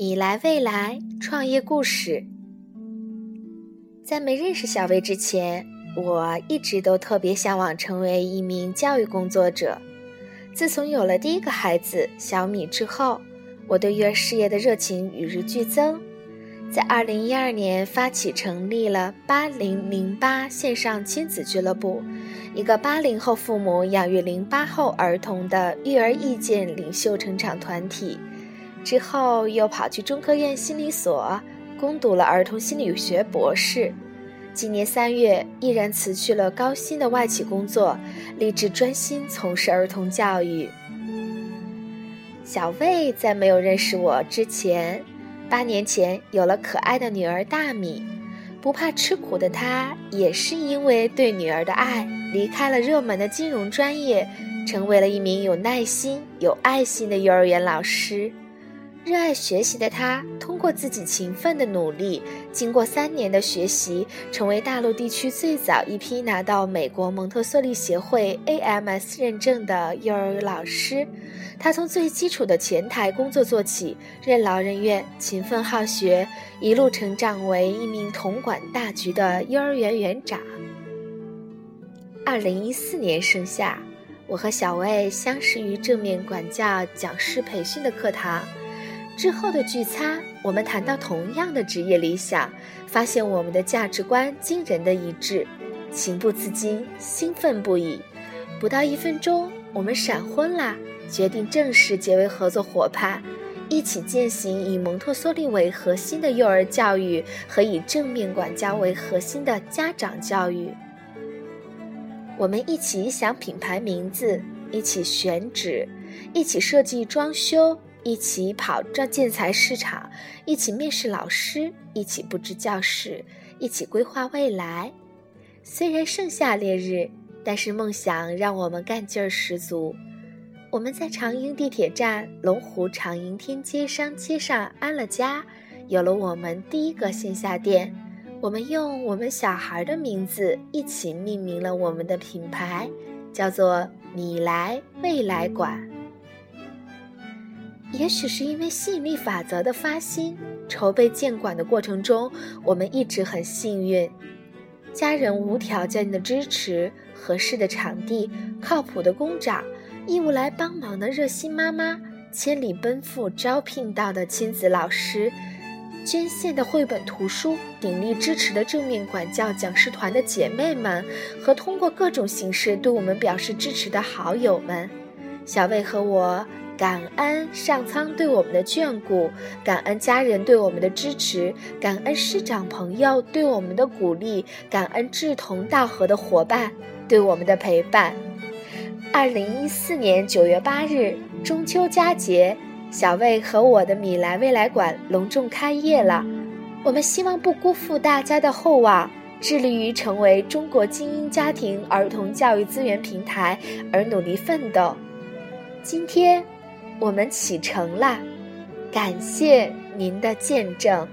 米莱未来创业故事。在没认识小薇之前，我一直都特别向往成为一名教育工作者。自从有了第一个孩子小米之后，我对育儿事业的热情与日俱增。在二零一二年，发起成立了八零零八线上亲子俱乐部，一个八零后父母养育零八后儿童的育儿意见领袖成长团体。之后又跑去中科院心理所攻读了儿童心理学博士。今年三月，毅然辞去了高薪的外企工作，立志专心从事儿童教育。小魏在没有认识我之前，八年前有了可爱的女儿大米。不怕吃苦的她，也是因为对女儿的爱，离开了热门的金融专业，成为了一名有耐心、有爱心的幼儿园老师。热爱学习的他，通过自己勤奋的努力，经过三年的学习，成为大陆地区最早一批拿到美国蒙特梭利协会 AMS 认证的幼儿老师。他从最基础的前台工作做起，任劳任怨，勤奋好学，一路成长为一名统管大局的幼儿园园长。二零一四年盛夏，我和小魏相识于正面管教讲师培训的课堂。之后的聚餐，我们谈到同样的职业理想，发现我们的价值观惊人的一致，情不自禁，兴奋不已。不到一分钟，我们闪婚啦，决定正式结为合作伙伴，一起践行以蒙特梭利为核心的幼儿教育和以正面管教为核心的家长教育。我们一起想品牌名字，一起选址，一起设计装修。一起跑这建材市场，一起面试老师，一起布置教室，一起规划未来。虽然盛夏烈日，但是梦想让我们干劲儿十足。我们在长营地铁站龙湖长营天街商街上安了家，有了我们第一个线下店。我们用我们小孩的名字一起命名了我们的品牌，叫做“米来未来馆”。也许是因为吸引力法则的发心，筹备建馆的过程中，我们一直很幸运，家人无条件的支持，合适的场地，靠谱的工长，义务来帮忙的热心妈妈，千里奔赴招聘到的亲子老师，捐献的绘本图书，鼎力支持的正面管教讲师团的姐妹们，和通过各种形式对我们表示支持的好友们，小魏和我。感恩上苍对我们的眷顾，感恩家人对我们的支持，感恩师长朋友对我们的鼓励，感恩志同道合的伙伴对我们的陪伴。二零一四年九月八日，中秋佳节，小魏和我的米莱未来馆隆重开业了。我们希望不辜负大家的厚望，致力于成为中国精英家庭儿童教育资源平台而努力奋斗。今天。我们启程了，感谢您的见证。